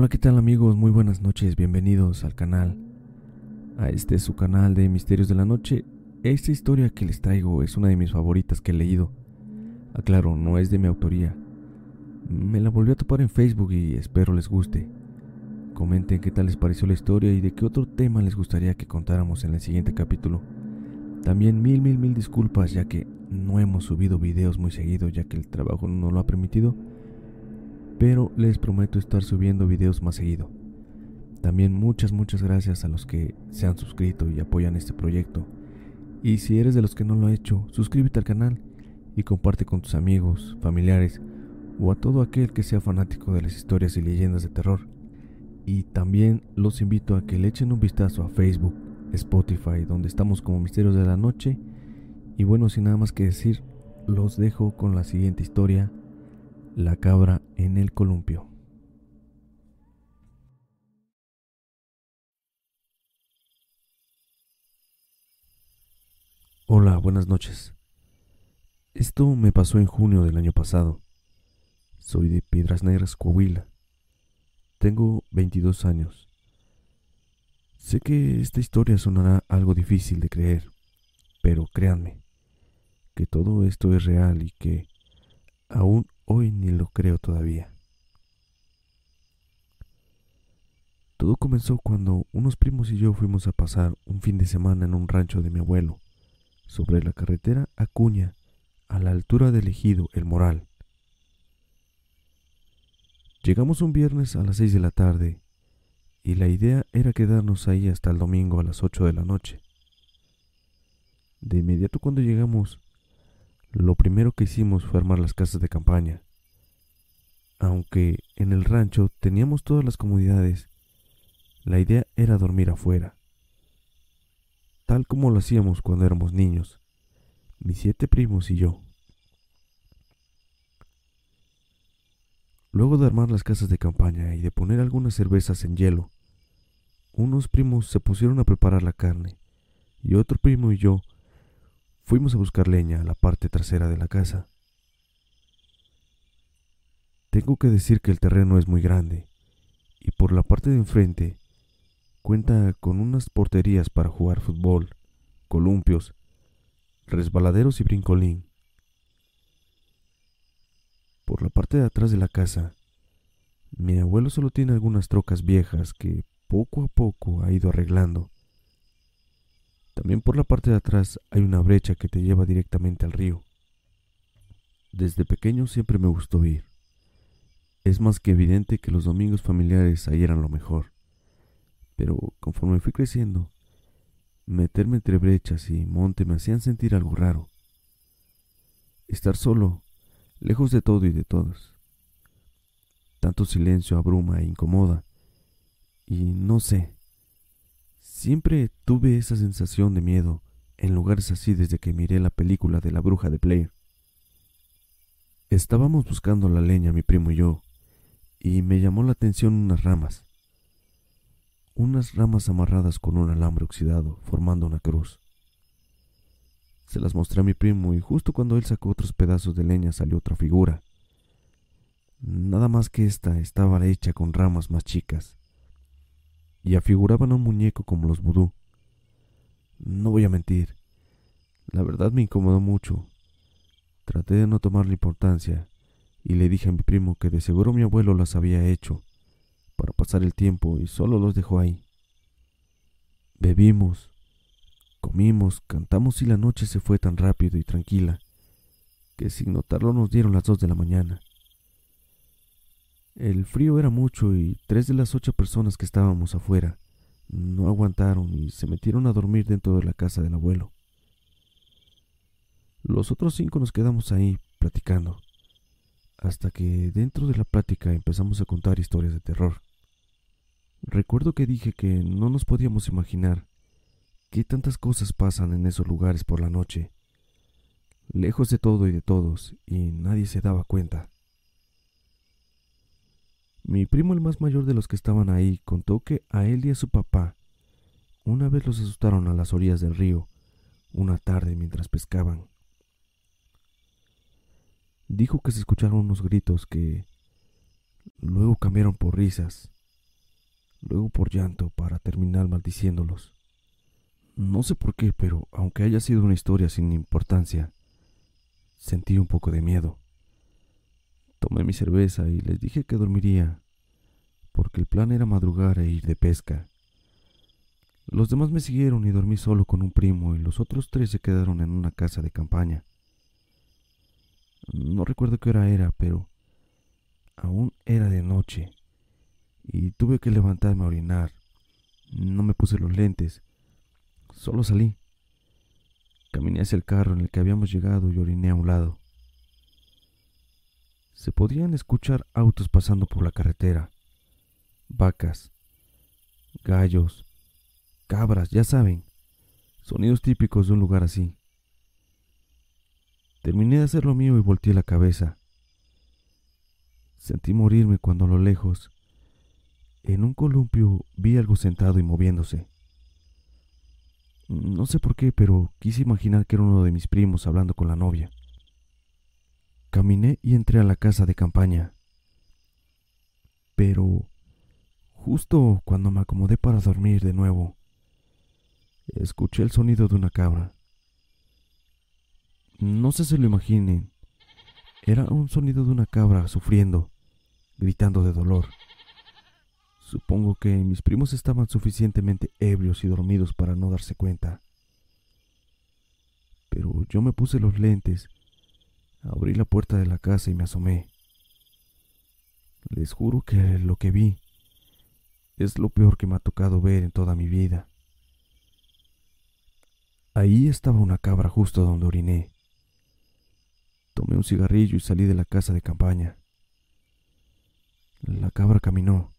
Hola, ¿qué tal amigos? Muy buenas noches, bienvenidos al canal. A este su canal de Misterios de la Noche. Esta historia que les traigo es una de mis favoritas que he leído. Aclaro, no es de mi autoría. Me la volví a topar en Facebook y espero les guste. Comenten qué tal les pareció la historia y de qué otro tema les gustaría que contáramos en el siguiente capítulo. También mil, mil, mil disculpas ya que no hemos subido videos muy seguido ya que el trabajo no lo ha permitido pero les prometo estar subiendo videos más seguido. También muchas, muchas gracias a los que se han suscrito y apoyan este proyecto. Y si eres de los que no lo ha hecho, suscríbete al canal y comparte con tus amigos, familiares o a todo aquel que sea fanático de las historias y leyendas de terror. Y también los invito a que le echen un vistazo a Facebook, Spotify, donde estamos como Misterios de la Noche. Y bueno, sin nada más que decir, los dejo con la siguiente historia la cabra en el columpio. Hola, buenas noches. Esto me pasó en junio del año pasado. Soy de Piedras Negras, Coahuila. Tengo 22 años. Sé que esta historia sonará algo difícil de creer, pero créanme, que todo esto es real y que aún Hoy ni lo creo todavía. Todo comenzó cuando unos primos y yo fuimos a pasar un fin de semana en un rancho de mi abuelo, sobre la carretera Acuña, a la altura del ejido El Moral. Llegamos un viernes a las seis de la tarde y la idea era quedarnos ahí hasta el domingo a las ocho de la noche. De inmediato cuando llegamos lo primero que hicimos fue armar las casas de campaña. Aunque en el rancho teníamos todas las comodidades, la idea era dormir afuera, tal como lo hacíamos cuando éramos niños, mis siete primos y yo. Luego de armar las casas de campaña y de poner algunas cervezas en hielo, unos primos se pusieron a preparar la carne y otro primo y yo Fuimos a buscar leña a la parte trasera de la casa. Tengo que decir que el terreno es muy grande y por la parte de enfrente cuenta con unas porterías para jugar fútbol, columpios, resbaladeros y brincolín. Por la parte de atrás de la casa, mi abuelo solo tiene algunas trocas viejas que poco a poco ha ido arreglando también por la parte de atrás hay una brecha que te lleva directamente al río. Desde pequeño siempre me gustó ir. Es más que evidente que los domingos familiares ahí eran lo mejor. Pero conforme fui creciendo, meterme entre brechas y monte me hacían sentir algo raro. Estar solo, lejos de todo y de todos. Tanto silencio abruma e incomoda. Y no sé, Siempre tuve esa sensación de miedo en lugares así desde que miré la película de la bruja de Blair. Estábamos buscando la leña, mi primo y yo, y me llamó la atención unas ramas. Unas ramas amarradas con un alambre oxidado, formando una cruz. Se las mostré a mi primo y justo cuando él sacó otros pedazos de leña salió otra figura. Nada más que esta estaba hecha con ramas más chicas y afiguraban a un muñeco como los vudú. No voy a mentir, la verdad me incomodó mucho. Traté de no tomarle importancia y le dije a mi primo que de seguro mi abuelo las había hecho para pasar el tiempo y solo los dejó ahí. Bebimos, comimos, cantamos y la noche se fue tan rápido y tranquila que sin notarlo nos dieron las dos de la mañana. El frío era mucho y tres de las ocho personas que estábamos afuera no aguantaron y se metieron a dormir dentro de la casa del abuelo. Los otros cinco nos quedamos ahí platicando, hasta que dentro de la plática empezamos a contar historias de terror. Recuerdo que dije que no nos podíamos imaginar qué tantas cosas pasan en esos lugares por la noche, lejos de todo y de todos, y nadie se daba cuenta. Mi primo, el más mayor de los que estaban ahí, contó que a él y a su papá una vez los asustaron a las orillas del río, una tarde mientras pescaban. Dijo que se escucharon unos gritos que luego cambiaron por risas luego por llanto para terminar maldiciéndolos. No sé por qué, pero aunque haya sido una historia sin importancia, sentí un poco de miedo. Tomé mi cerveza y les dije que dormiría, porque el plan era madrugar e ir de pesca. Los demás me siguieron y dormí solo con un primo y los otros tres se quedaron en una casa de campaña. No recuerdo qué hora era, pero aún era de noche y tuve que levantarme a orinar. No me puse los lentes, solo salí. Caminé hacia el carro en el que habíamos llegado y oriné a un lado. Se podían escuchar autos pasando por la carretera, vacas, gallos, cabras, ya saben, sonidos típicos de un lugar así. Terminé de hacer lo mío y volteé la cabeza. Sentí morirme cuando a lo lejos, en un columpio, vi algo sentado y moviéndose. No sé por qué, pero quise imaginar que era uno de mis primos hablando con la novia. Caminé y entré a la casa de campaña. Pero, justo cuando me acomodé para dormir de nuevo, escuché el sonido de una cabra. No sé si lo imaginen. Era un sonido de una cabra sufriendo, gritando de dolor. Supongo que mis primos estaban suficientemente ebrios y dormidos para no darse cuenta. Pero yo me puse los lentes, abrí la puerta de la casa y me asomé. Les juro que lo que vi es lo peor que me ha tocado ver en toda mi vida. Ahí estaba una cabra justo donde oriné. Tomé un cigarrillo y salí de la casa de campaña. La cabra caminó,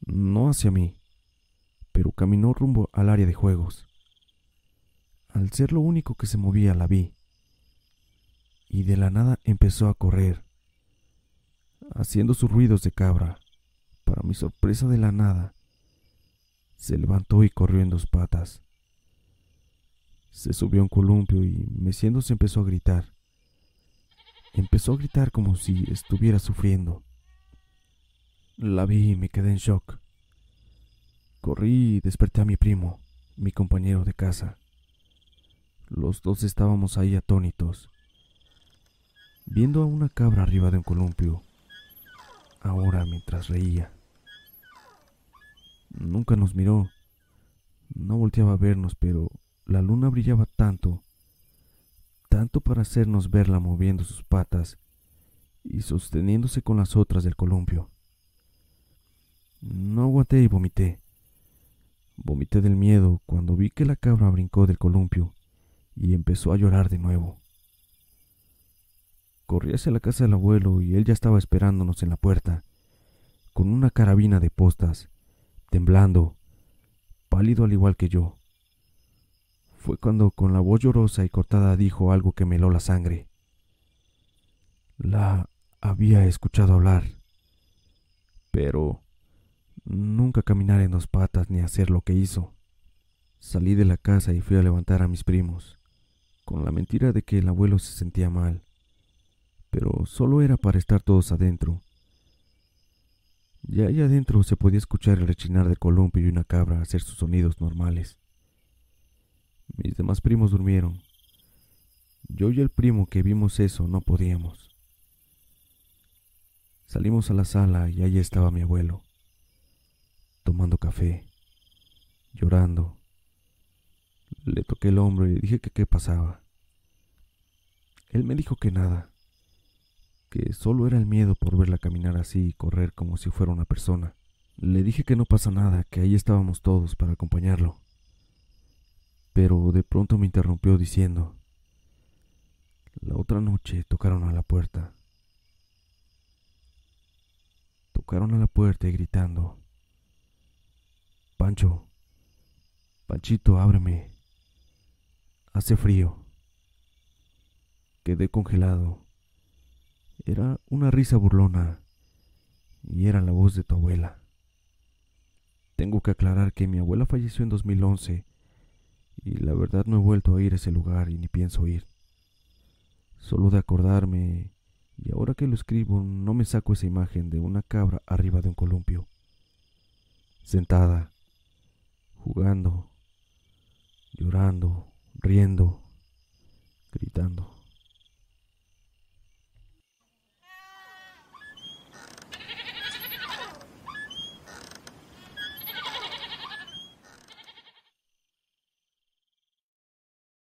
no hacia mí, pero caminó rumbo al área de juegos. Al ser lo único que se movía la vi, y de la nada empezó a correr, haciendo sus ruidos de cabra. Para mi sorpresa de la nada, se levantó y corrió en dos patas. Se subió a un columpio y, meciéndose, empezó a gritar. Empezó a gritar como si estuviera sufriendo. La vi y me quedé en shock. Corrí y desperté a mi primo, mi compañero de casa. Los dos estábamos ahí atónitos, viendo a una cabra arriba de un columpio, ahora mientras reía. Nunca nos miró, no volteaba a vernos, pero la luna brillaba tanto tanto para hacernos verla moviendo sus patas y sosteniéndose con las otras del columpio. No aguanté y vomité. Vomité del miedo cuando vi que la cabra brincó del columpio y empezó a llorar de nuevo. Corrí hacia la casa del abuelo y él ya estaba esperándonos en la puerta, con una carabina de postas, temblando, pálido al igual que yo fue cuando con la voz llorosa y cortada dijo algo que me heló la sangre. La había escuchado hablar, pero nunca caminar en dos patas ni hacer lo que hizo. Salí de la casa y fui a levantar a mis primos, con la mentira de que el abuelo se sentía mal, pero solo era para estar todos adentro. Ya ahí adentro se podía escuchar el rechinar del columpio y una cabra hacer sus sonidos normales. Mis demás primos durmieron. Yo y el primo que vimos eso no podíamos. Salimos a la sala y allí estaba mi abuelo, tomando café, llorando. Le toqué el hombro y dije que qué pasaba. Él me dijo que nada, que solo era el miedo por verla caminar así y correr como si fuera una persona. Le dije que no pasa nada, que ahí estábamos todos para acompañarlo pero de pronto me interrumpió diciendo, la otra noche tocaron a la puerta. Tocaron a la puerta y gritando, Pancho, Panchito, ábreme. Hace frío. Quedé congelado. Era una risa burlona y era la voz de tu abuela. Tengo que aclarar que mi abuela falleció en 2011 y la verdad no he vuelto a ir a ese lugar y ni pienso ir. Solo de acordarme, y ahora que lo escribo no me saco esa imagen de una cabra arriba de un columpio. sentada, jugando, llorando, riendo, gritando.